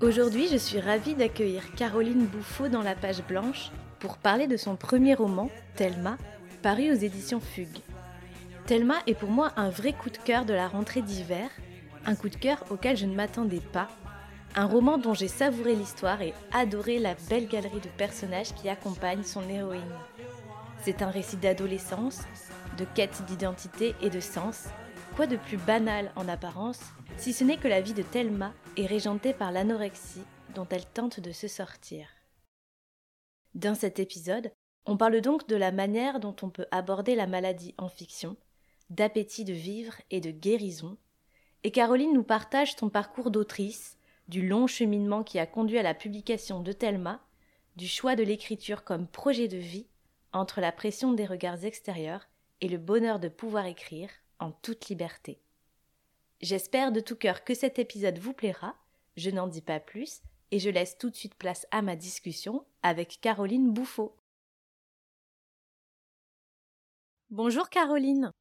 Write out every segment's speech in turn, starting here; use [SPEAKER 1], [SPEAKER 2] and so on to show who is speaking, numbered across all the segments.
[SPEAKER 1] Aujourd'hui, je suis ravie d'accueillir Caroline Bouffaut dans la page blanche pour parler de son premier roman, Thelma, paru aux éditions Fugue. Thelma est pour moi un vrai coup de cœur de la rentrée d'hiver, un coup de cœur auquel je ne m'attendais pas, un roman dont j'ai savouré l'histoire et adoré la belle galerie de personnages qui accompagnent son héroïne. C'est un récit d'adolescence, de quête d'identité et de sens, quoi de plus banal en apparence si ce n'est que la vie de Thelma régentée par l'anorexie dont elle tente de se sortir. Dans cet épisode, on parle donc de la manière dont on peut aborder la maladie en fiction, d'appétit de vivre et de guérison, et Caroline nous partage son parcours d'autrice, du long cheminement qui a conduit à la publication de Thelma, du choix de l'écriture comme projet de vie, entre la pression des regards extérieurs et le bonheur de pouvoir écrire en toute liberté. J'espère de tout cœur que cet épisode vous plaira, je n'en dis pas plus, et je laisse tout de suite place à ma discussion avec Caroline Bouffaut. Bonjour Caroline.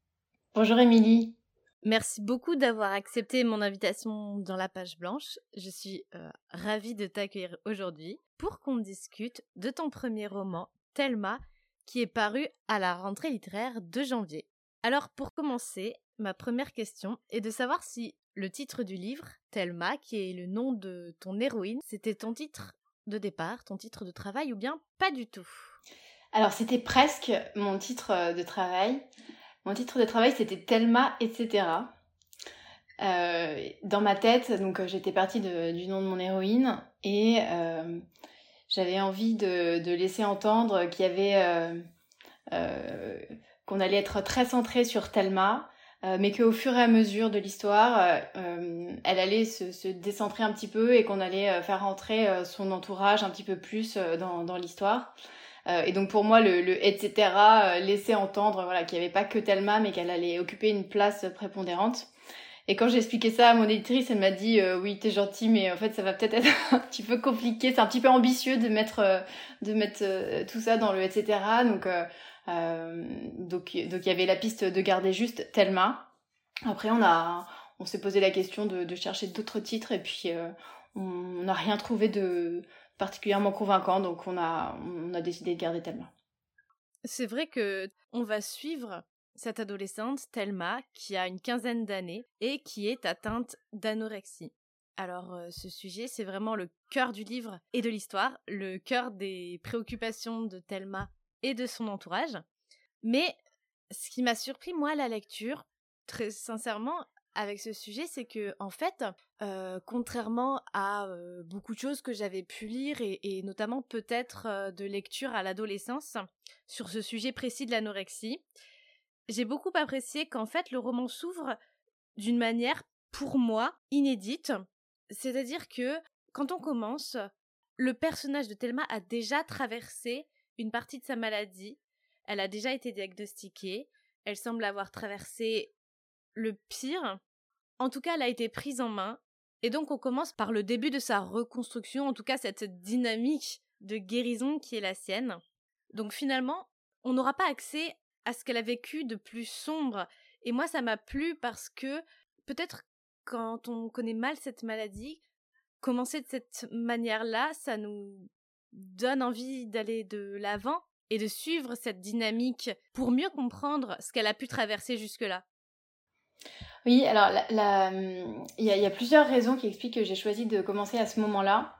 [SPEAKER 2] Bonjour Émilie.
[SPEAKER 1] Merci beaucoup d'avoir accepté mon invitation dans la page blanche. Je suis euh, ravie de t'accueillir aujourd'hui pour qu'on discute de ton premier roman, Thelma, qui est paru à la rentrée littéraire de janvier. Alors pour commencer, ma première question est de savoir si le titre du livre, Thelma, qui est le nom de ton héroïne, c'était ton titre de départ, ton titre de travail ou bien pas du tout?
[SPEAKER 2] Alors c'était presque mon titre euh, de travail. Mon titre de travail c'était Thelma, etc. Euh, dans ma tête, donc euh, j'étais partie du nom de mon héroïne et j'avais envie de, laisser entendre qu'il y avait qu'on allait être très centré sur Thelma, euh, mais qu'au fur et à mesure de l'histoire, euh, euh, elle allait se, se, décentrer un petit peu et qu'on allait faire rentrer son entourage un petit peu plus dans, dans l'histoire. et donc pour moi, le, le etc. laissait entendre voilà, qu'il n'y avait pas que Thelma, mais qu'elle allait occuper une place prépondérante. Et quand j'ai expliqué ça à mon éditrice, elle m'a dit oui t'es gentil, mais en fait ça va peut-être être un petit peu compliqué, c'est un petit peu ambitieux de mettre de mettre tout ça dans le etc. Donc euh, donc donc il y avait la piste de garder juste Thelma. Après on a on s'est posé la question de, de chercher d'autres titres et puis euh, on n'a rien trouvé de particulièrement convaincant donc on a on a décidé de garder Thelma.
[SPEAKER 1] C'est vrai que on va suivre cette adolescente Thelma qui a une quinzaine d'années et qui est atteinte d'anorexie. Alors euh, ce sujet, c'est vraiment le cœur du livre et de l'histoire, le cœur des préoccupations de Thelma et de son entourage. Mais ce qui m'a surpris, moi, à la lecture, très sincèrement, avec ce sujet, c'est que, en fait, euh, contrairement à euh, beaucoup de choses que j'avais pu lire, et, notamment peut-être euh, de lecture à l'adolescence, sur ce sujet précis de l'anorexie, j'ai beaucoup apprécié qu'en fait, le roman s'ouvre d'une manière, pour moi, inédite. C'est-à-dire que, quand on commence, le personnage de Thelma a déjà traversé une partie de sa maladie. Elle a déjà été diagnostiquée. Elle semble avoir traversé le pire. En tout cas, elle a été prise en main. Et donc, on commence par le début de sa reconstruction, en tout cas cette dynamique de guérison qui est la sienne. Donc finalement, on n'aura pas accès à ce qu'elle a vécu de plus sombre. Et moi, ça m'a plu parce que peut-être quand on connaît mal cette maladie, commencer de cette manière-là, ça nous donne envie d'aller de l'avant et de suivre cette dynamique pour mieux comprendre ce qu'elle a pu traverser jusque-là?
[SPEAKER 2] Oui, alors il y, a plusieurs raisons qui expliquent que j'ai choisi de commencer à ce moment-là.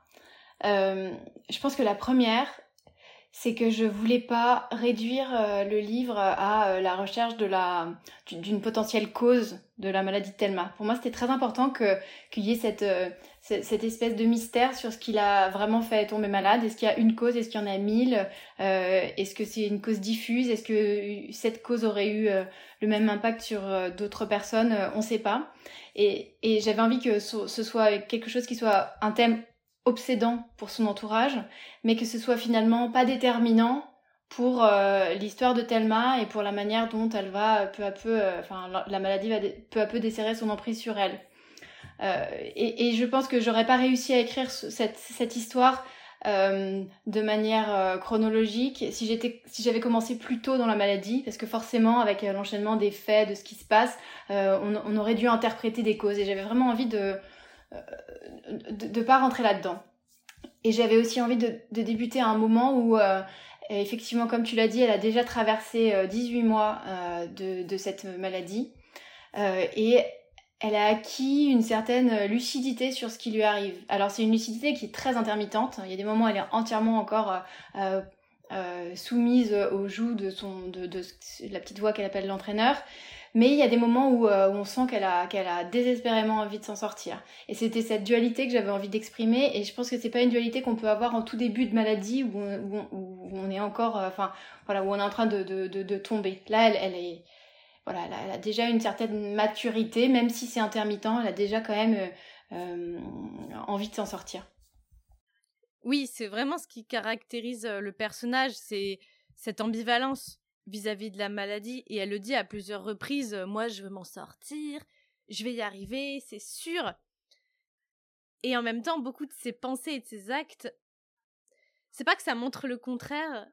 [SPEAKER 2] Euh, je pense que la première, c'est que je voulais pas réduire euh, le livre à euh, la recherche de la d'une potentielle cause de la maladie de Thelma. Pour moi, c'était très important que qu'il y ait cette cette espèce de mystère sur ce qu'il a vraiment fait tomber malade. Est-ce qu'il y a une cause? Est-ce qu'il y en a mille? Euh, Est-ce que c'est une cause diffuse? Est-ce que cette cause aurait eu euh, le même impact sur euh, d'autres personnes? On ne sait pas. Et, j'avais envie que ce, soit quelque chose qui soit un thème obsédant pour son entourage, mais que ce soit finalement pas déterminant pour euh, l'histoire de Thelma et pour la manière dont elle va peu à peu, euh, enfin la, maladie va peu à peu desserrer son emprise sur elle. Euh, et, je pense que j'aurais pas réussi à écrire cette, histoire euh, de manière chronologique si j'étais si j'avais commencé plus tôt dans la maladie parce que forcément avec l'enchaînement des faits de ce qui se passe on, aurait dû interpréter des causes et j'avais vraiment envie de de, pas rentrer là-dedans. Et j'avais aussi envie de, débuter à un moment où effectivement, comme tu l'as dit, elle a déjà traversé 18 euh, mois euh, de, de, cette maladie euh, et elle a acquis une certaine lucidité sur ce qui lui arrive. Alors c'est une lucidité qui est très intermittente. Il y a des moments où elle est entièrement encore euh, euh, soumise aux joues de, son, de, la petite voix qu'elle appelle l'entraîneur. Mais il y a des moments où, euh, on sent qu'elle a, qu'elle a désespérément envie de s'en sortir. Et c'était cette dualité que j'avais envie d'exprimer. Et je pense que c'est pas une dualité qu'on peut avoir en tout début de maladie où on, est encore, euh, enfin, voilà, où on est en train de, de tomber. Là, elle, elle est, voilà, elle a, déjà une certaine maturité, même si c'est intermittent, elle a déjà quand même euh, euh envie de s'en sortir.
[SPEAKER 1] Oui, c'est vraiment ce qui caractérise le personnage, c'est cette ambivalence vis-à-vis de la maladie et elle le dit à plusieurs reprises euh, moi je veux m'en sortir, je vais y arriver, c'est sûr. Et en même temps, beaucoup de ses pensées et de ses actes, c'est pas que ça montre le contraire,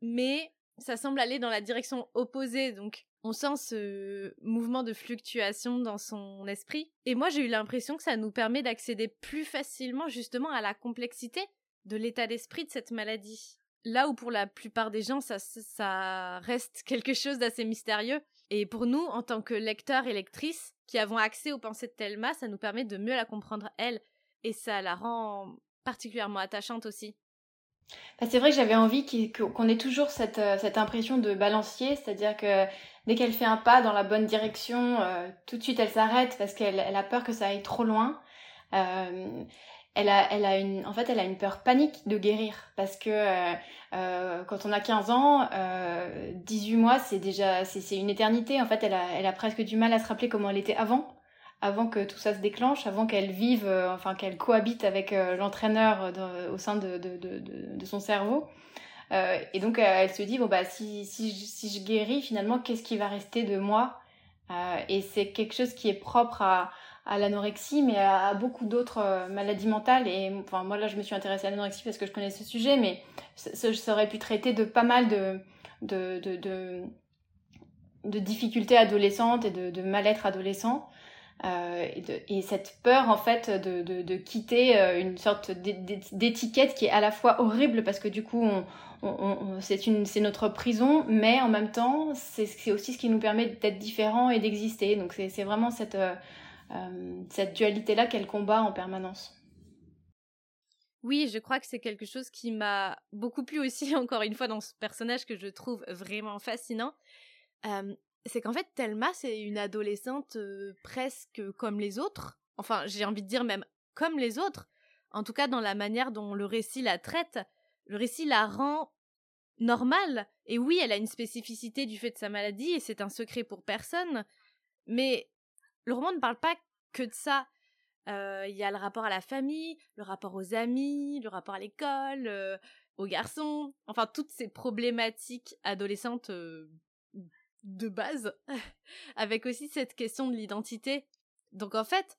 [SPEAKER 1] mais ça semble aller dans la direction opposée. Donc, on sent ce mouvement de fluctuation dans son esprit. Et moi, j'ai eu l'impression que ça nous permet d'accéder plus facilement justement à la complexité de l'état d'esprit de cette maladie là où pour la plupart des gens, ça, ça reste quelque chose d'assez mystérieux. Et pour nous, en tant que lecteurs et lectrices, qui avons accès aux pensées de Thelma, ça nous permet de mieux la comprendre elle. Et ça la rend particulièrement attachante aussi.
[SPEAKER 2] Bah, c'est vrai que j'avais envie qu'on ait toujours cette, euh, cette, impression de balancier, c'est-à-dire que dès qu'elle fait un pas dans la bonne direction, euh, tout de suite elle s'arrête parce qu'elle elle a peur que ça aille trop loin. Euh, elle a, une, en fait, elle a une peur panique de guérir parce que quand on a 15 ans, euh, 18 mois, c'est déjà, c'est une éternité. En fait, elle a, elle a presque du mal à se rappeler comment elle était avant, avant que tout ça se déclenche, avant qu'elle vive, euh, enfin qu'elle cohabite avec euh, l'entraîneur au sein de, son cerveau. et donc, elle se dit bon bah si, je guéris, finalement, qu'est-ce qui va rester de moi? Et c'est quelque chose qui est propre à à l'anorexie, mais à, beaucoup d'autres euh, maladies mentales. Et enfin, moi là, je me suis intéressée à l'anorexie parce que je connais ce sujet, mais ça, je aurais pu traiter de pas mal de, difficultés adolescentes et de mal-être adolescent. Euh, et, cette peur en fait de, de, quitter euh, une sorte d'étiquette qui est à la fois horrible parce que du coup on, on, c'est notre prison mais en même temps c'est aussi ce qui nous permet d'être différents et d'exister donc c'est vraiment cette euh, cette dualité-là qu'elle combat en permanence.
[SPEAKER 1] Oui, je crois que c'est quelque chose qui m'a beaucoup plu aussi, encore une fois, dans ce personnage que je trouve vraiment fascinant. C'est qu'en fait, Thelma, c'est une adolescente euh, presque comme les autres. Enfin, j'ai envie de dire même comme les autres. En tout cas, dans la manière dont le récit la traite, le récit la rend normale. Et oui, elle a une spécificité du fait de sa maladie, et c'est un secret pour personne. Mais le roman ne parle pas que de ça. Euh, il y a le rapport à la famille, le rapport aux amis, le rapport à l'école, euh, aux garçons, enfin toutes ces problématiques adolescentes de base, avec aussi cette question de l'identité. Donc en fait,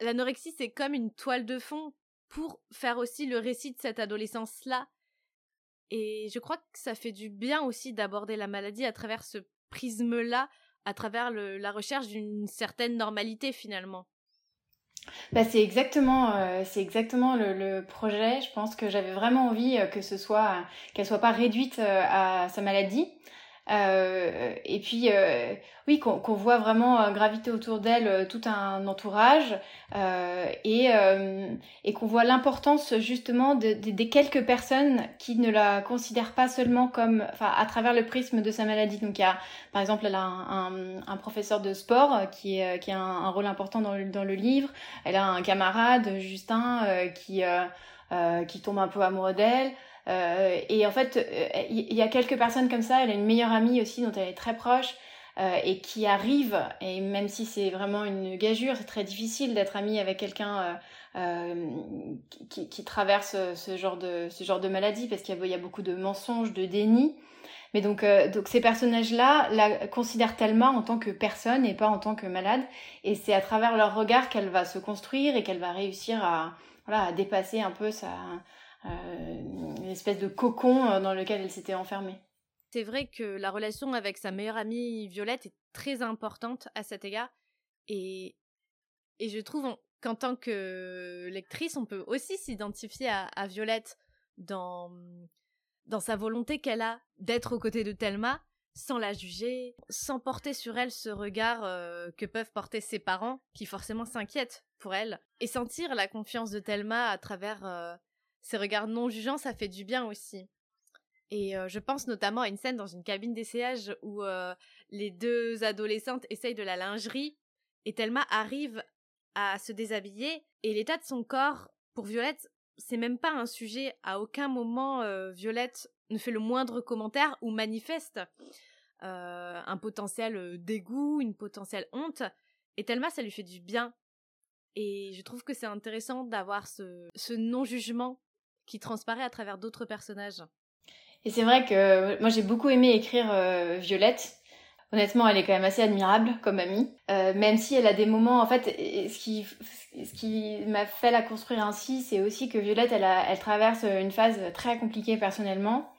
[SPEAKER 1] l'anorexie c'est comme une toile de fond pour faire aussi le récit de cette adolescence-là. Et je crois que ça fait du bien aussi d'aborder la maladie à travers ce prisme-là à travers la recherche d'une certaine normalité finalement.
[SPEAKER 2] Bah, c'est exactement, euh, c'est exactement le, le, projet. Je pense que j'avais vraiment envie euh, que ce soit, qu'elle soit pas réduite euh, à sa maladie, euh, et puis, euh, oui, qu'on voit vraiment euh, graviter autour d'elle tout un entourage et, et qu'on voit l'importance justement de, des quelques personnes qui ne la considèrent pas seulement comme, enfin, à travers le prisme de sa maladie. Donc, il y a, par exemple, elle a un, un, un professeur de sport qui, qui a un, un, rôle important dans le, dans le livre. Elle a un camarade, Justin, qui, qui tombe un peu amoureux d'elle. Euh, et en fait, il euh, y, a quelques personnes comme ça. Elle a une meilleure amie aussi dont elle est très proche. et qui arrive, et même si c'est vraiment une gageure, c'est très difficile d'être ami avec quelqu'un qui, qui, traverse ce genre de, ce genre de maladie parce qu'il y, a beaucoup de mensonges, de déni. Mais donc, euh, donc ces personnages-là la considèrent Thelma en tant que personne et pas en tant que malade. Et c'est à travers leur regard qu'elle va se construire et qu'elle va réussir à, voilà, à dépasser un peu sa, euh, une espèce de cocon euh, dans lequel elle s'était enfermée.
[SPEAKER 1] C'est vrai que la relation avec sa meilleure amie Violette est très importante à cet égard. Et, et je trouve qu'en tant que lectrice, on peut aussi s'identifier à, Violette dans dans sa volonté qu'elle a d'être aux côtés de Thelma, sans la juger, sans porter sur elle ce regard euh, que peuvent porter ses parents, qui forcément s'inquiètent pour elle, et sentir la confiance de Thelma à travers euh, ses regards non jugeants, ça fait du bien aussi. Et euh, je pense notamment à une scène dans une cabine d'essayage où les deux adolescentes essayent de la lingerie, et Thelma arrive à se déshabiller, et l'état de son corps, pour Violette, c'est même pas un sujet. À aucun moment, euh, Violette ne fait le moindre commentaire ou manifeste euh, un potentiel euh, dégoût, une potentielle honte. Et Thelma, ça lui fait du bien. Et je trouve que c'est intéressant d'avoir ce, ce non-jugement qui transparaît à travers d'autres personnages.
[SPEAKER 2] Et c'est vrai que moi j'ai beaucoup aimé écrire Violette honnêtement, elle est quand même assez admirable comme amie. Euh, même si elle a des moments, en fait, ce qui, ce qui m'a fait la construire ainsi, c'est aussi que Violette, elle, traverse une phase très compliquée personnellement.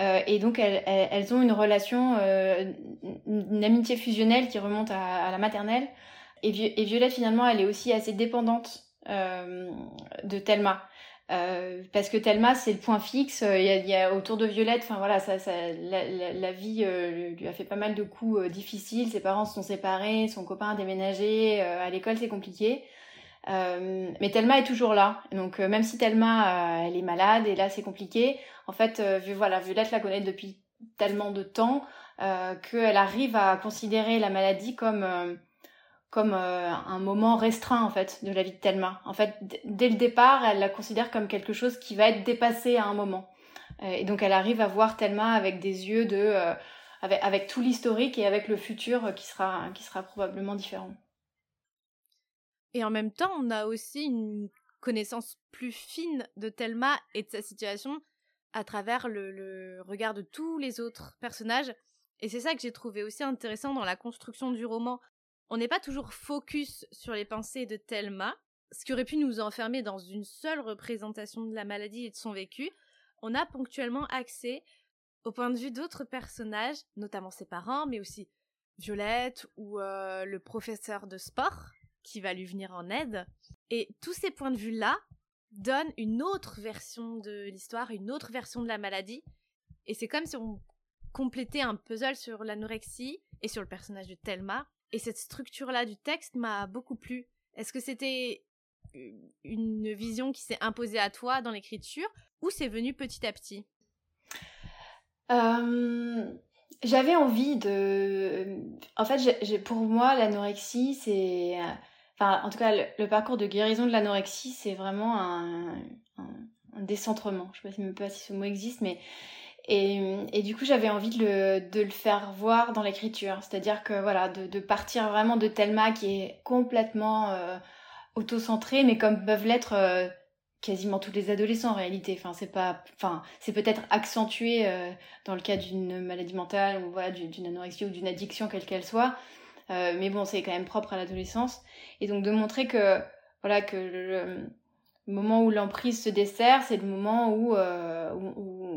[SPEAKER 2] Euh, et donc elles, ont une relation, euh, une amitié fusionnelle qui remonte à, la maternelle. Et, et, Violette finalement, elle est aussi assez dépendante euh, de Thelma. Euh, parce que Thelma c'est le point fixe il y, a, y, a, autour de Violette enfin voilà ça, ça la, vie euh, lui a fait pas mal de coups euh, difficiles. Ses parents se sont séparés son copain a déménagé à l'école c'est compliqué. Mais Thelma est toujours là. Donc même si Thelma elle est malade et là c'est compliqué en fait voilà Violette la connaît depuis tellement de temps qu'elle arrive à considérer la maladie comme comme euh, un moment restreint en fait de la vie de Thelma. En fait, dès le départ, elle la considère comme quelque chose qui va être dépassé à un moment. Euh, et donc elle arrive à voir Thelma avec des yeux de euh, avec, tout l'historique et avec le futur qui sera qui sera probablement différent.
[SPEAKER 1] Et en même temps, on a aussi une connaissance plus fine de Thelma et de sa situation à travers le regard de tous les autres personnages. Et c'est ça que j'ai trouvé aussi intéressant dans la construction du roman, on n'est pas toujours focus sur les pensées de Thelma, ce qui aurait pu nous enfermer dans une seule représentation de la maladie et de son vécu. On a ponctuellement accès au point de vue d'autres personnages, notamment ses parents, mais aussi Violette ou euh, le professeur de sport qui va lui venir en aide. Et tous ces points de vue-là donnent une autre version de l'histoire, une autre version de la maladie. Et c'est comme si on complétait un puzzle sur l'anorexie et sur le personnage de Thelma et cette structure-là du texte m'a beaucoup plu. Est-ce que c'était une vision qui s'est imposée à toi dans l'écriture ou c'est venu petit à petit?
[SPEAKER 2] Euh, J'avais envie de... En fait, pour moi, l'anorexie, c'est... Enfin, en tout cas, le, parcours de guérison de l'anorexie, c'est vraiment un, décentrement. Je ne sais même pas si ce mot existe, mais et, du coup, j'avais envie de le, faire voir dans l'écriture. C'est-à-dire que voilà, de, partir vraiment de Thelma qui est complètement euh, auto-centrée, mais comme peuvent l'être euh, quasiment tous les adolescents en réalité. Enfin, c'est pas, enfin, c'est peut-être accentué euh, dans le cas d'une maladie mentale ou voilà, d'une anorexie ou d'une addiction quelle qu'elle soit. Euh, mais bon, c'est quand même propre à l'adolescence. Et donc de montrer que voilà que le moment où l'emprise se dessert, c'est le moment où,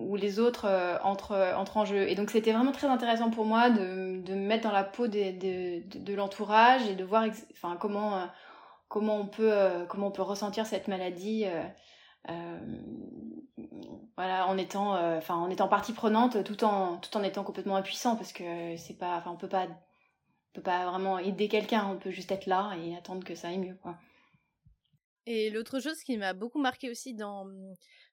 [SPEAKER 2] où, les autres euh, entrent, entrent en jeu. Et donc c'était vraiment très intéressant pour moi de, de me mettre dans la peau de, de, l'entourage et de voir enfin, comment, euh, comment, on peut, euh, comment on peut ressentir cette maladie. voilà, en étant, enfin, en étant partie prenante, tout en, tout en étant complètement impuissant, parce que c'est pas, on peut pas, on peut pas vraiment aider quelqu'un, on peut juste être là et attendre que ça aille mieux, quoi.
[SPEAKER 1] Et l'autre chose qui m'a beaucoup marqué aussi dans,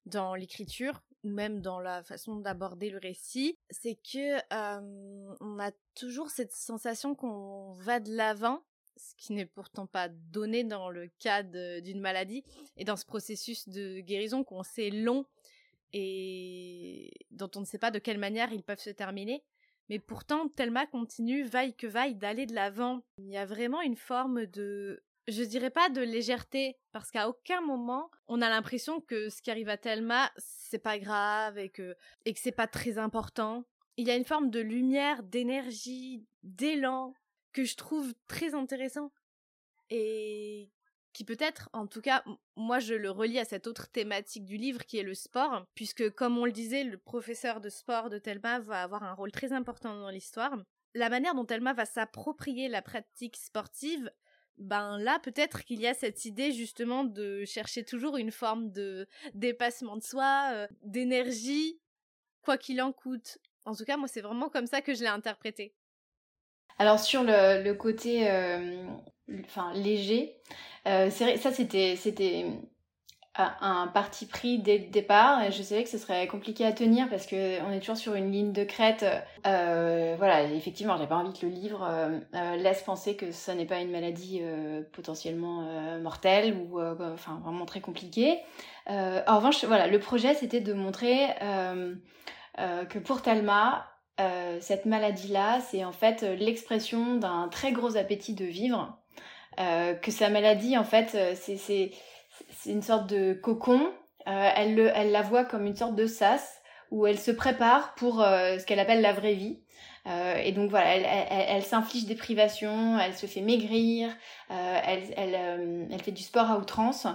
[SPEAKER 1] dans l'écriture, ou même dans la façon d'aborder le récit, c'est que euh, on a toujours cette sensation qu'on va de l'avant, ce qui n'est pourtant pas donné dans le cas d'une maladie, et dans ce processus de guérison qu'on sait long et dont on ne sait pas de quelle manière ils peuvent se terminer. Mais pourtant, Thelma continue, vaille que vaille, d'aller de l'avant. Il y a vraiment une forme de je dirais pas de légèreté, parce qu'à aucun moment on a l'impression que ce qui arrive à Thelma, c'est pas grave et que, et que c'est pas très important. Il y a une forme de lumière, d'énergie, d'élan que je trouve très intéressant et qui peut-être, en tout cas, moi je le relie à cette autre thématique du livre qui est le sport, puisque comme on le disait, le professeur de sport de Thelma va avoir un rôle très important dans l'histoire. La manière dont Thelma va s'approprier la pratique sportive ben là peut-être qu'il y a cette idée justement de chercher toujours une forme de dépassement de soi, euh, d'énergie, quoi qu'il en coûte. En tout cas, moi c'est vraiment comme ça que je l'ai interprété.
[SPEAKER 2] Alors sur le, côté euh, enfin léger, euh, ça c'était c'était un parti pris dès le départ et je savais que ce serait compliqué à tenir parce que on est toujours sur une ligne de crête. Euh, voilà, effectivement, j'ai pas envie que le livre euh, euh, laisse penser que ça n'est pas une maladie potentiellement mortelle ou enfin vraiment très compliquée. en revanche, voilà, le projet c'était de montrer que pour Talma, cette maladie-là, c'est en fait l'expression d'un très gros appétit de vivre. que sa maladie, en fait, c'est une sorte de cocon. Euh, elle, le, elle la voit comme une sorte de sas où elle se prépare pour euh, ce qu'elle appelle la vraie vie. Euh, et donc voilà, elle, s'inflige des privations, elle se fait maigrir, elle, fait du sport à outrance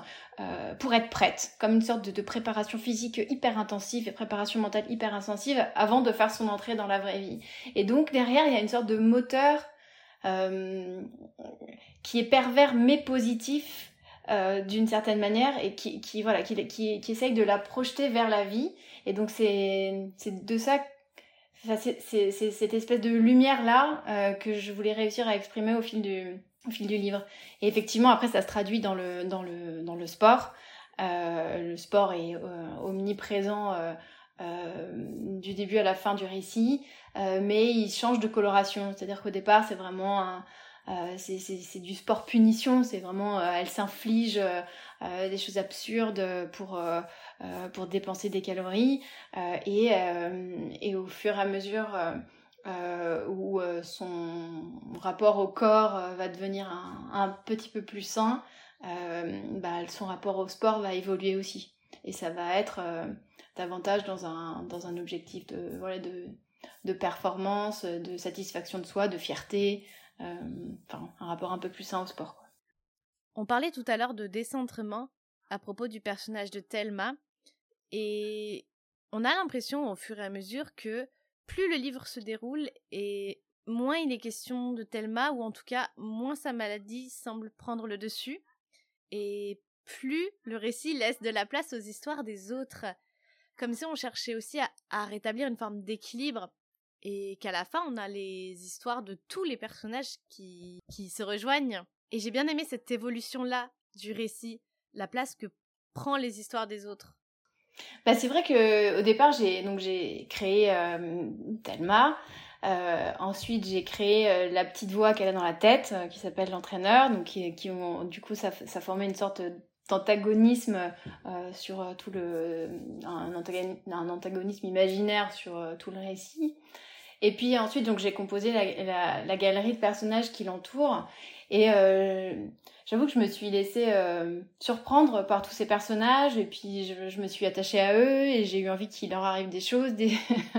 [SPEAKER 2] pour être prête, comme une sorte de, de, préparation physique hyper intensive et préparation mentale hyper intensive avant de faire son entrée dans la vraie vie. Et donc derrière, il y a une sorte de moteur qui est pervers mais positif euh, d'une certaine manière et qui, voilà qui, qui, essaye de la projeter vers la vie. Et donc c'est de ça c'est cette espèce de lumière là euh, que je voulais réussir à exprimer au fil du au fil du livre. Et effectivement après ça se traduit dans le dans le dans le sport. Euh, le sport est omniprésent du début à la fin du récit mais il change de coloration. C'est à dire qu'au départ c'est vraiment un euh, c'est du sport punition, c'est vraiment, euh, elle s'inflige euh, des choses absurdes pour, pour dépenser des calories. Et, au fur et à mesure où son rapport au corps va devenir un, un, petit peu plus sain, bah, son rapport au sport va évoluer aussi. Et ça va être davantage dans un, dans un objectif de, voilà, de, de performance, de satisfaction de soi, de fierté, enfin, un rapport un peu plus sain au sport.
[SPEAKER 1] On parlait tout à l'heure de décentrement à propos du personnage de Thelma, et on a l'impression au fur et à mesure que plus le livre se déroule et moins il est question de Thelma, ou en tout cas moins sa maladie semble prendre le dessus, et plus le récit laisse de la place aux histoires des autres, comme si on cherchait aussi à rétablir une forme d'équilibre et qu'à la fin on a les histoires de tous les personnages qui, qui se rejoignent. Et j'ai bien aimé cette évolution-là du récit, la place que prend les histoires des autres.
[SPEAKER 2] Bah, c'est vrai que au départ j'ai donc j'ai créé euh, Thelma. Euh, ensuite, j'ai créé euh, la petite voix qu'elle a dans la tête, euh, qui s'appelle l'entraîneur, donc qui, du coup ça, ça formait une sorte d'antagonisme sur tout le un, un, antagonisme imaginaire sur tout le récit. Et puis ensuite, donc j'ai composé la, la, la, galerie de personnages qui l'entourent. Et euh, j'avoue que je me suis laissée euh, surprendre par tous ces personnages. Et puis je, je me suis attachée à eux et j'ai eu envie qu'il leur arrive des choses, des,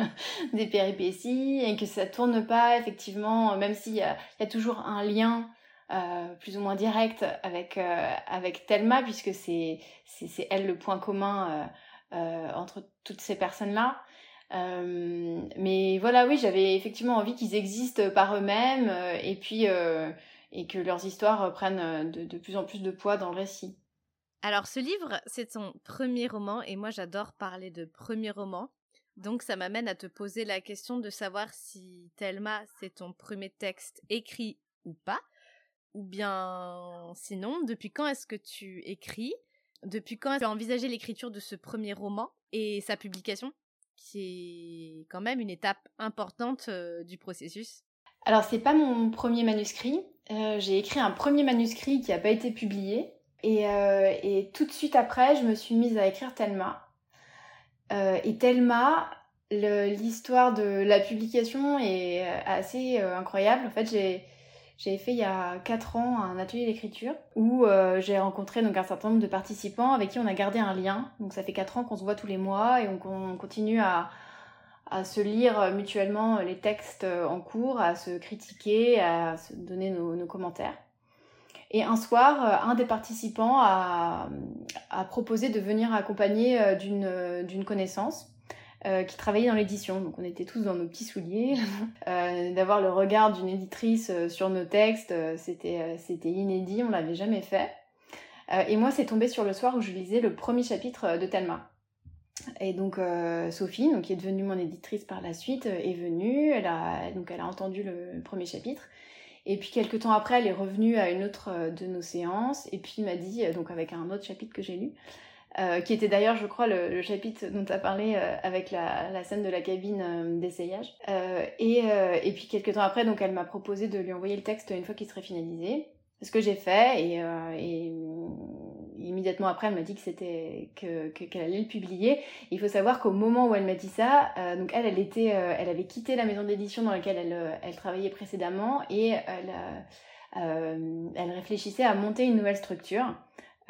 [SPEAKER 2] des péripéties, et que ça tourne pas effectivement, même s'il y a, y a toujours un lien. Euh, plus ou moins direct avec euh, avec Thelma puisque c'est c'est elle le point commun euh, euh, entre toutes ces personnes là mais voilà, oui, j'avais effectivement envie qu'ils existent par eux-mêmes euh, et puis euh, et que leurs histoires prennent de, de, plus en plus de poids dans le récit.
[SPEAKER 1] Alors ce livre, c'est son premier roman et moi j'adore parler de premier roman. Donc ça m'amène à te poser la question de savoir si Thelma, c'est ton premier texte écrit ou pas. Ou bien sinon, depuis quand est-ce que tu écris? Depuis quand tu as envisagé l'écriture de ce premier roman et sa publication? Qui est quand même une étape importante euh, du processus.
[SPEAKER 2] Alors c'est pas mon premier manuscrit. Euh, j'ai écrit un premier manuscrit qui n'a pas été publié. Et, euh, et, tout de suite après, je me suis mise à écrire Thelma. et Thelma, L'histoire de la publication est assez incroyable. En fait, j'ai j'avais fait il y a 4 ans un atelier d'écriture où euh, j'ai rencontré donc un certain nombre de participants avec qui on a gardé un lien. Donc ça fait 4 ans qu'on se voit tous les mois et on, continue à, se lire mutuellement les textes en cours, à se critiquer, à se donner nos, commentaires. Et un soir, un des participants a, proposé de venir accompagner euh, d'une connaissance euh, qui travaillait dans l'édition. Donc on était tous dans nos petits souliers. euh, D'avoir le regard d'une éditrice euh, sur nos textes, c'était inédit, on l'avait jamais fait. et moi, c'est tombé sur le soir où je lisais le premier chapitre de Thelma. Et donc Sophie, donc, qui est devenue mon éditrice par la suite, est venue. Elle a, donc elle a entendu le premier chapitre. Et puis quelques temps après, elle est revenue à une autre de nos séances et puis m'a dit, donc avec un autre chapitre que j'ai lu, euh, qui était d'ailleurs, je crois, le, chapitre dont tu as parlé euh, avec la, scène de la cabine euh, d'essayage. et, puis quelques temps après, donc elle m'a proposé de lui envoyer le texte une fois qu'il serait finalisé. Ce que j'ai fait et, immédiatement après, elle m'a dit que c'était que qu'elle allait le publier. il faut savoir qu'au moment où elle m'a dit ça, donc elle, elle était, elle avait quitté la maison d'édition dans laquelle elle, travaillait précédemment et elle réfléchissait à monter une nouvelle structure.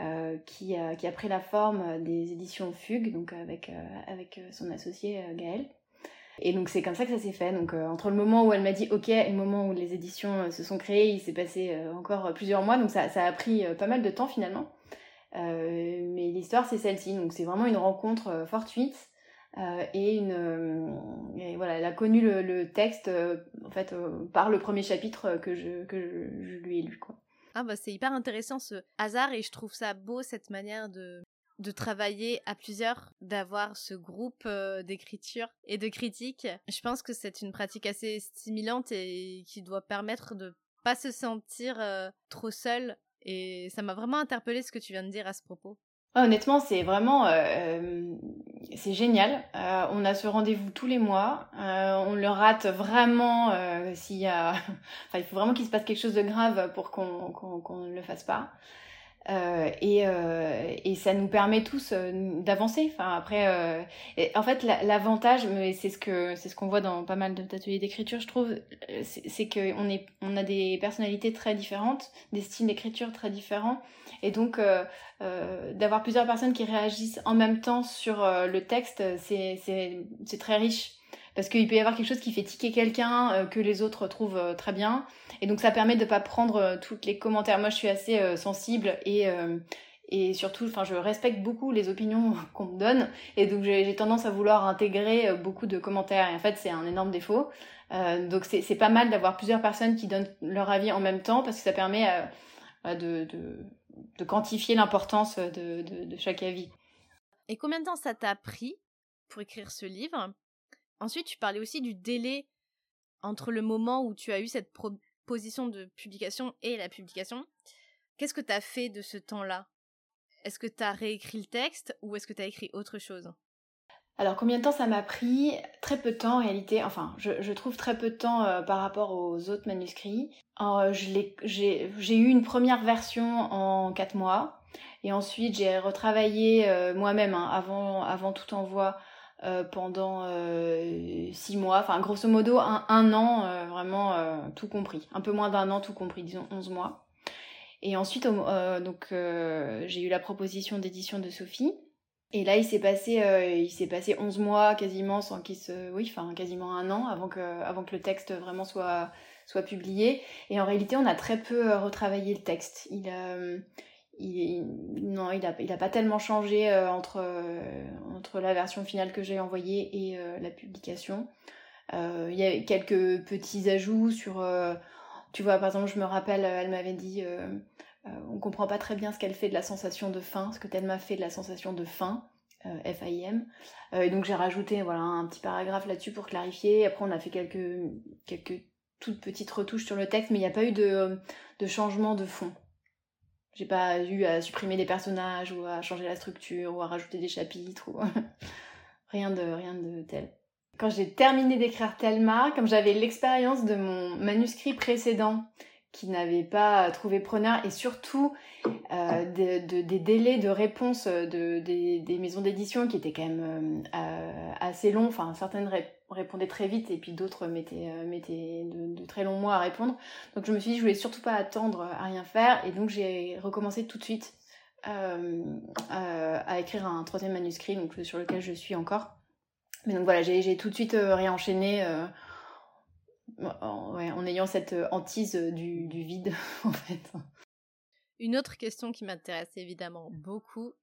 [SPEAKER 2] Euh, qui, a, pris la forme des éditions Fugue, donc avec, euh, avec son associé euh, Gaël. Et donc c'est comme ça que ça s'est fait. Donc entre le moment où elle m'a dit OK et le moment où les éditions se sont créées, il s'est passé encore plusieurs mois. Donc ça, a pris pas mal de temps finalement. mais l'histoire c'est celle-ci. Donc c'est vraiment une rencontre fortuite. et voilà, elle a connu le, texte en fait par le premier chapitre que je que je, je lui ai lu quoi.
[SPEAKER 1] Ah bah c'est hyper intéressant ce hasard et je trouve ça beau cette manière de de travailler à plusieurs, d'avoir ce groupe euh, d'écriture et de critique. Je pense que c'est une pratique assez stimulante et qui doit permettre de pas se sentir euh, trop seul et ça m'a vraiment interpellé ce que tu viens de dire à ce propos.
[SPEAKER 2] Ah, honnêtement, c'est vraiment euh, c'est génial. Euh, on a ce rendez-vous tous les mois. on le rate vraiment s'il y a. enfin, il faut vraiment qu'il se passe quelque chose de grave pour qu'on qu'on ne le fasse pas. Euh, et, euh, et, ça nous permet tous euh, d'avancer. Enfin après, en fait, l'avantage, mais c'est ce que c'est ce qu'on voit dans pas mal d'ateliers d'écriture, je trouve, c'est que on est on a des personnalités très différentes, des styles d'écriture très différents, et donc d'avoir plusieurs personnes qui réagissent en même temps sur le texte, c'est c'est très riche parce qu'il peut y avoir quelque chose qui fait tiquer quelqu'un euh, que les autres trouvent euh, très bien. Et donc ça permet de pas prendre euh, tous les commentaires. Moi je suis assez sensible et et surtout enfin je respecte beaucoup les opinions qu'on me donne. Et donc j'ai tendance à vouloir intégrer beaucoup de commentaires. Et en fait c'est un énorme défaut. Donc c'est pas mal d'avoir plusieurs personnes qui donnent leur avis en même temps parce que ça permet de, de, de quantifier l'importance de, de chaque avis.
[SPEAKER 1] Et combien de temps ça t'a pris pour écrire ce livre? Ensuite, tu parlais aussi du délai entre le moment où tu as eu cette proposition de publication et la publication. Qu'est-ce que tu as fait de ce temps-là? Est-ce que tu as réécrit le texte ou est-ce que tu as écrit autre chose?
[SPEAKER 2] Alors combien de temps ça m'a pris? Très peu de temps en réalité. Enfin, je, trouve très peu de temps euh, par rapport aux autres manuscrits. Euh, j'ai eu une première version en quatre mois et ensuite j'ai retravaillé euh, moi-même hein, avant tout envoi euh, pendant euh, six mois, enfin grosso modo un, un an, euh, vraiment tout compris. Un peu moins d'un an tout compris, disons 11 mois. Et ensuite, donc j'ai eu la proposition d'édition de Sophie. Et là, il s'est passé, il s'est passé 11 mois quasiment sans qu'il se, oui, enfin quasiment un an avant que, avant que le texte vraiment soit, soit publié. Et en réalité, on a très peu retravaillé le texte. Non, il a, il a pas tellement changé euh, entre, euh, entre la version finale que j'ai envoyée et euh, la publication. il y a quelques petits ajouts sur, tu vois, par exemple, je me rappelle, elle m'avait dit, on comprend pas très bien ce qu'elle fait de la sensation de faim, ce que m'a fait de la sensation de faim. F-A-I-M. et donc j'ai rajouté voilà un petit paragraphe là-dessus pour clarifier. Après on a fait quelques toutes petites retouches sur le texte, mais il n'y a pas eu de changement de fond. J'ai pas eu à supprimer des personnages ou à changer la structure ou à rajouter des chapitres ou rien de rien de tel. Quand j'ai terminé d'écrire Thelma, comme j'avais l'expérience de mon manuscrit précédent qui n'avaient pas trouvé preneur et surtout euh, des délais de réponse de, des, maisons d'édition qui étaient quand même euh, assez longs. Enfin, certaines répondaient très vite et puis d'autres mettaient, mettaient de, très longs mois à répondre. Donc je me suis dit, je voulais surtout pas attendre à rien faire et donc j'ai recommencé tout de suite à écrire un troisième manuscrit donc, sur lequel je suis encore. Mais donc voilà, j'ai tout de suite réenchaîné en, ayant cette euh, hantise euh, du, vide, en fait.
[SPEAKER 1] Une autre question qui m'intéresse évidemment beaucoup,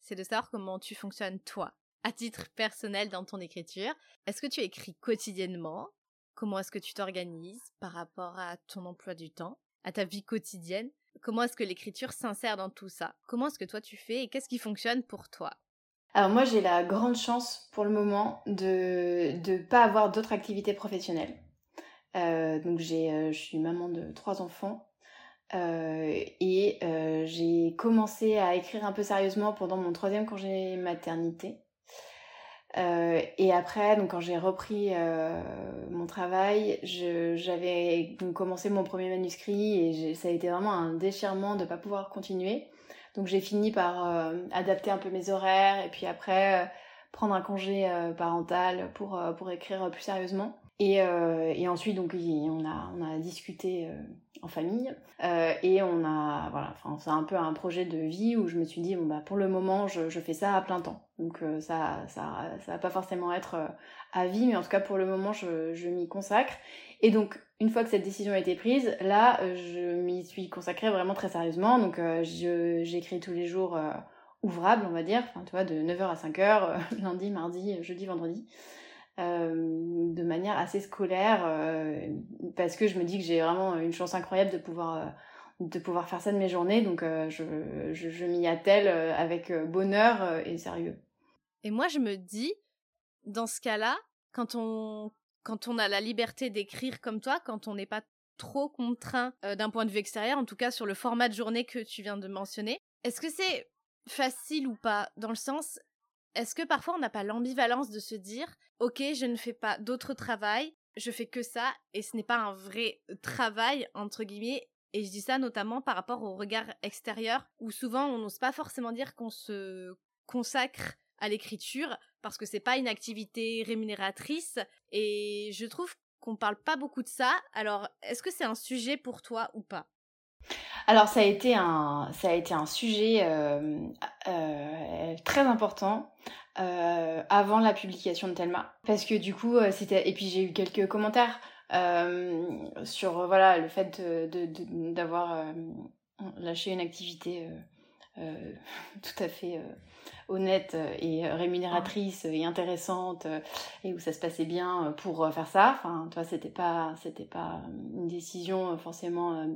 [SPEAKER 1] c'est de savoir comment tu fonctionnes toi, à titre personnel dans ton écriture. Est-ce que tu écris quotidiennement? Comment est-ce que tu t'organises par rapport à ton emploi du temps, à ta vie quotidienne? Comment est-ce que l'écriture s'insère dans tout ça? Comment est-ce que toi tu fais et qu'est-ce qui fonctionne pour toi?
[SPEAKER 2] Alors moi j'ai la grande chance pour le moment de ne pas avoir d'autres activités professionnelles. Euh, donc euh, je suis maman de trois enfants. Euh, et j'ai commencé à écrire un peu sérieusement pendant mon troisième congé maternité. et après, donc quand j'ai repris mon travail, j'avais commencé mon premier manuscrit et ça a été vraiment un déchirement de ne pas pouvoir continuer. Donc j'ai fini par adapter un peu mes horaires et puis après prendre un congé parental pour, pour écrire plus sérieusement. Et, euh, et, ensuite, donc, on a, discuté euh, en famille euh, et on a, voilà, c'est un peu un projet de vie où je me suis dit, bon, bah, pour le moment, je, fais ça à plein temps. Donc, ça, ça, ça va pas forcément être à vie, mais en tout cas, pour le moment, je, m'y consacre. Et donc, une fois que cette décision a été prise, là, je m'y suis consacrée vraiment très sérieusement. Donc, j'écris tous les jours ouvrables, on va dire, tu de 9h à 5h, lundi, mardi, jeudi, vendredi. Euh, de manière assez scolaire euh, parce que je me dis que j'ai vraiment une chance incroyable de pouvoir euh, de pouvoir faire ça de mes journées donc je, je, m'y attelle avec bonheur et sérieux.
[SPEAKER 1] Et moi je me dis dans ce cas-là quand on quand on a la liberté d'écrire comme toi quand on n'est pas trop contraint d'un point de vue extérieur en tout cas sur le format de journée que tu viens de mentionner est-ce que c'est facile ou pas? Dans le sens est-ce que parfois on n'a pas l'ambivalence de se dire ok je ne fais pas d'autre travail, je fais que ça et ce n'est pas un vrai travail entre guillemets et je dis ça notamment par rapport au regard extérieur où souvent on n'ose pas forcément dire qu'on se consacre à l'écriture parce que c'est pas une activité rémunératrice et je trouve qu'on parle pas beaucoup de ça. Alors, est-ce que c'est un sujet pour toi ou pas?
[SPEAKER 2] Alors ça a été un, sujet euh, euh, très important euh, avant la publication de Thelma, parce que du coup c'était, et puis j'ai eu quelques commentaires sur voilà le fait d'avoir lâché une activité tout à fait honnête et rémunératrice et intéressante et où ça se passait bien pour faire ça. Enfin, toi, c'était pas, c'était pas une décision forcément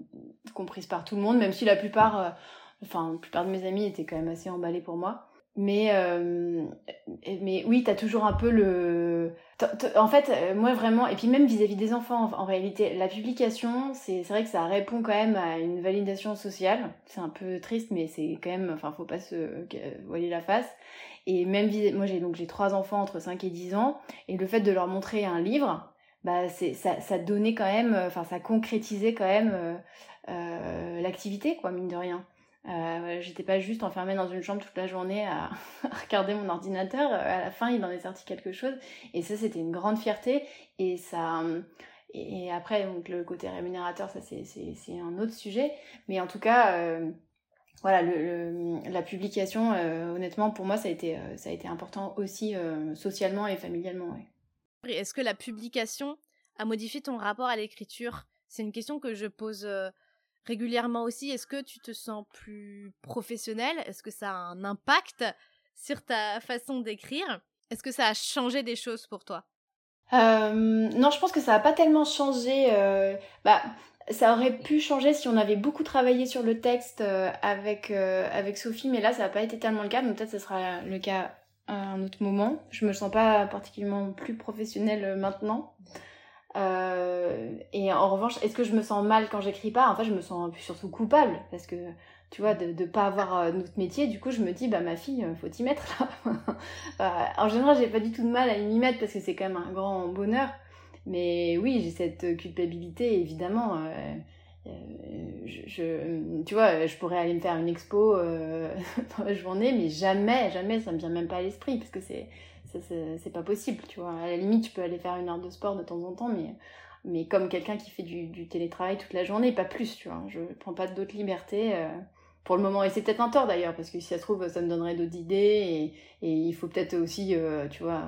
[SPEAKER 2] comprise par tout le monde, même si la plupart, enfin, la plupart de mes amis étaient quand même assez emballés pour moi. Mais, euh, mais oui, t'as toujours un peu le. En fait, euh, moi vraiment, et puis même vis-à-vis des enfants, en, réalité, la publication, c'est vrai que ça répond quand même à une validation sociale. C'est un peu triste, mais c'est quand même. Enfin, faut pas se voiler la face. Et même, moi j'ai donc j'ai trois enfants entre 5 et 10 ans, et le fait de leur montrer un livre, bah, ça, ça donnait quand même. Enfin, ça concrétisait quand même euh, l'activité, quoi, mine de rien. Euh, j'étais pas juste enfermée dans une chambre toute la journée à, regarder mon ordinateur. À la fin, il en est sorti quelque chose. Et ça, c'était une grande fierté. Et ça. Et après, donc, le côté rémunérateur, ça, c'est un autre sujet. Mais en tout cas, euh, voilà, la publication, euh, honnêtement, pour moi, ça a été, ça a été important aussi socialement et familialement.
[SPEAKER 1] Est-ce que la publication a modifié ton rapport à l'écriture? C'est une question que je pose régulièrement aussi. Est-ce que tu te sens plus professionnel Est-ce que ça a un impact sur ta façon d'écrire? Est-ce que ça a changé des choses pour toi?
[SPEAKER 2] Euh, Non, je pense que ça n'a pas tellement changé. Euh, bah, ça aurait pu changer si on avait beaucoup travaillé sur le texte euh, avec, avec Sophie, mais là, ça n'a pas été tellement le cas. Donc peut-être que ce sera le cas à un autre moment. Je me sens pas particulièrement plus professionnelle maintenant. Euh, et en revanche, est-ce que je me sens mal quand j'écris pas? En fait, je me sens surtout coupable parce que tu vois, de ne pas avoir euh, notre métier, du coup, je me dis, bah ma fille, euh, faut t'y mettre là. en général, j'ai pas du tout de mal à m'y mettre parce que c'est quand même un grand bonheur. Mais oui, j'ai cette culpabilité, évidemment. Je, tu vois, je pourrais aller me faire une expo dans la journée, mais jamais, jamais, ça me vient même pas à l'esprit, parce que c'est, c'est pas possible, tu vois. À la limite, tu peux aller faire une heure de sport de temps en temps, mais, mais comme quelqu'un qui fait du, télétravail toute la journée, pas plus, tu vois. Je prends pas d'autres libertés pour le moment. Et c'est peut-être un tort d'ailleurs, parce que si ça se trouve, ça me donnerait d'autres idées, et, il faut peut-être aussi, tu vois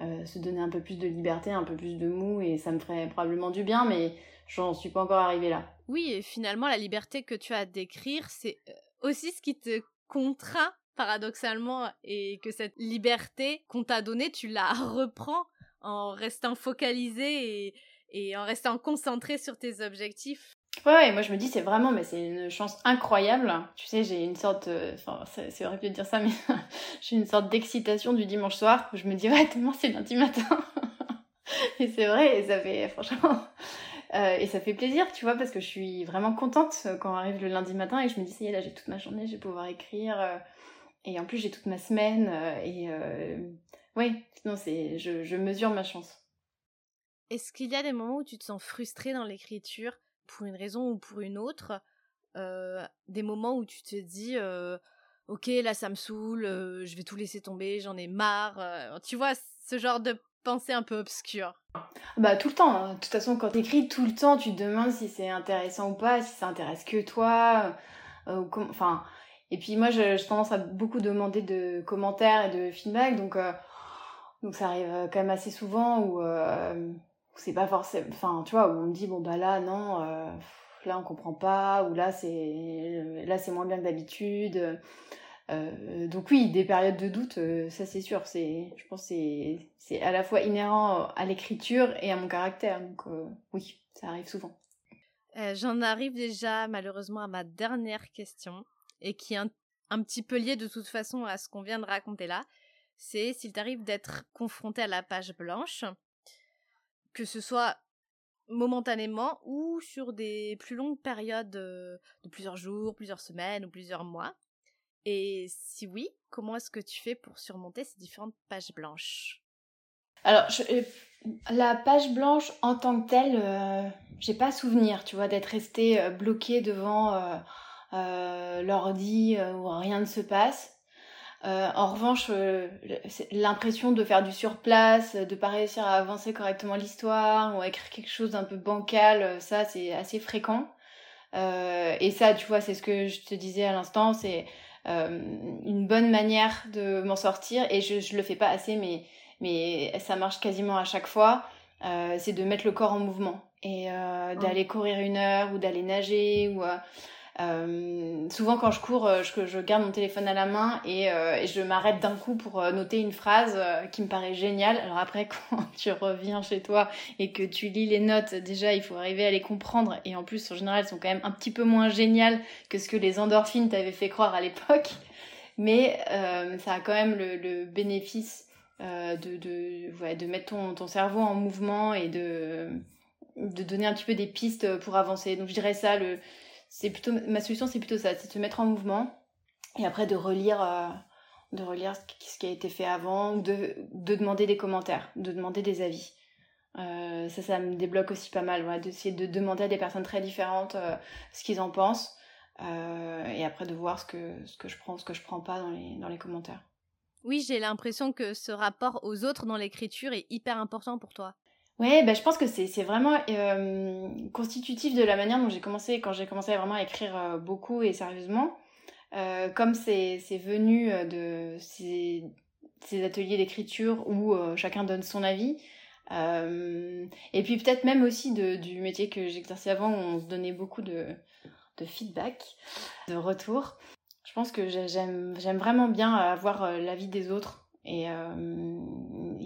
[SPEAKER 2] euh, se donner un peu plus de liberté, un peu plus de mou, et ça me ferait probablement du bien, mais j'en suis pas encore arrivée là.
[SPEAKER 1] Oui, et finalement, la liberté que tu as décrire, c'est euh, aussi ce qui te contraint paradoxalement, et que cette liberté qu'on t'a donnée, tu la reprends en restant focalisé et, et en restant concentré sur tes objectifs.
[SPEAKER 2] Ouais, moi je me dis c'est vraiment, mais c'est une chance incroyable. Tu sais, j'ai une sorte, enfin c'est horrible de dire ça, mais j'ai une sorte d'excitation du dimanche soir où je me dis ouais c'est lundi matin. et c'est vrai, et ça fait franchement, euh, et ça fait plaisir, tu vois, parce que je suis vraiment contente quand arrive le lundi matin et je me dis ça y est là j'ai toute ma journée, je vais pouvoir écrire, euh, et en plus j'ai toute ma semaine euh, et ouais, non c'est, je, mesure ma chance.
[SPEAKER 1] Est-ce qu'il y a des moments où tu te sens frustrée dans l'écriture pour une raison ou pour une autre, euh, des moments où tu te dis euh, ok là ça me saoule, euh, je vais tout laisser tomber, j'en ai marre, tu vois ce genre de pensée un peu obscure.
[SPEAKER 2] Bah tout le temps, hein. de toute façon quand t'écris tout le temps tu te demandes si c'est intéressant ou pas, si ça intéresse que toi, enfin et puis moi j'ai tendance à beaucoup demander de commentaires et de feedback donc donc ça arrive quand même assez souvent où c'est pas forcément enfin tu vois où on me dit bon bah là non euh, là on comprend pas ou là c'est là c'est moins bien que d'habitude euh, donc oui des périodes de doute euh, ça c'est sûr. C'est je pense c'est c'est à la fois inhérent à l'écriture et à mon caractère. Donc oui ça arrive souvent.
[SPEAKER 1] J'en arrive déjà malheureusement à ma dernière question et qui est un, un petit peu liée de toute façon à ce qu'on vient de raconter là. C'est s'il t'arrive d'être confronté à la page blanche que ce soit momentanément ou sur des plus longues périodes euh, de plusieurs jours, plusieurs semaines ou plusieurs mois Et si oui, comment est-ce que tu fais pour surmonter ces différentes pages blanches?
[SPEAKER 2] Alors, euh, la page blanche en tant que telle, euh, j'ai pas souvenir, tu vois, d'être restée bloquée devant l'ordi où rien ne se passe. Euh, en revanche, euh, l'impression de faire du surplace, de pas réussir à avancer correctement l'histoire ou à écrire quelque chose d'un peu bancal, euh, ça c'est assez fréquent. et ça, tu vois, c'est ce que je te disais à l'instant, c'est une bonne manière de m'en sortir. Et je, je le fais pas assez, mais mais ça marche quasiment à chaque fois. c'est de mettre le corps en mouvement et d'aller courir une heure ou d'aller nager ou euh, souvent quand je cours, euh, je, garde mon téléphone à la main et, euh, je m'arrête d'un coup pour euh, noter une phrase qui me paraît géniale. Alors après, quand tu reviens chez toi et que tu lis les notes, déjà il faut arriver à les comprendre et en plus en général elles sont quand même un petit peu moins géniales que ce que les endorphines t'avaient fait croire à l'époque. Mais ça a quand même le, bénéfice de, mettre ton, ton cerveau en mouvement et de, de donner un petit peu des pistes pour avancer. Donc je dirais ça, le, c'est plutôt ma solution c'est plutôt ça c'est de se mettre en mouvement et après de relire euh, de relire ce qui a été fait avant ou de, de demander des commentaires de demander des avis. Euh, ça ça me débloque aussi pas mal ouais, d'essayer de demander à des personnes très différentes euh, ce qu'ils en pensent et après de voir ce que ce que je prends ce que je prends pas dans les dans les commentaires.
[SPEAKER 1] Oui j'ai l'impression que ce rapport aux autres dans l'écriture est hyper important pour toi
[SPEAKER 2] Ouais, bah, je pense que c'est vraiment euh, constitutif de la manière dont j'ai commencé, quand j'ai commencé à vraiment écrire euh, beaucoup et sérieusement. Euh, comme c'est venu de ces, ateliers d'écriture où chacun donne son avis. et puis peut-être même aussi de, du métier que j'exerçais avant où on se donnait beaucoup de, de feedback, de retour. Je pense que j'aime vraiment bien avoir l'avis des autres et,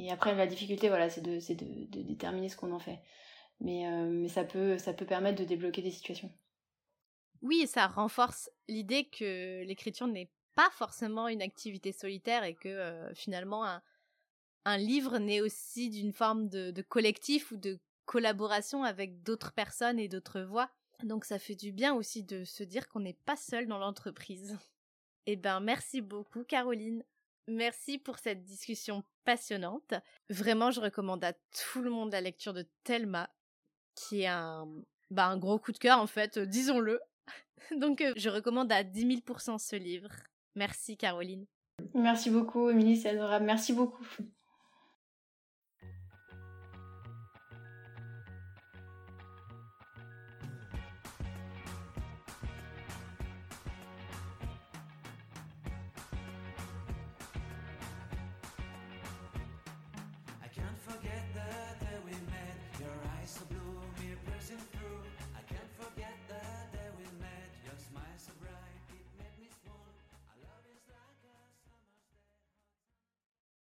[SPEAKER 2] et après, la difficulté, voilà, c'est de, déterminer ce qu'on en fait. Mais, euh, ça, peut, permettre de débloquer des situations.
[SPEAKER 1] Oui, ça renforce l'idée que l'écriture n'est pas forcément une activité solitaire et que euh, finalement un, un livre naît aussi d'une forme de, de, collectif ou de collaboration avec d'autres personnes et d'autres voix. Donc ça fait du bien aussi de se dire qu'on n'est pas seul dans l'entreprise. Eh ben merci beaucoup Caroline. Merci pour cette discussion passionnante. Vraiment, je recommande à tout le monde la lecture de Thelma, qui est un, bah, gros coup de cœur en fait, disons-le. Donc je recommande à 10 000% ce livre. Merci Caroline.
[SPEAKER 2] Merci beaucoup Émilie, c'est. Merci beaucoup.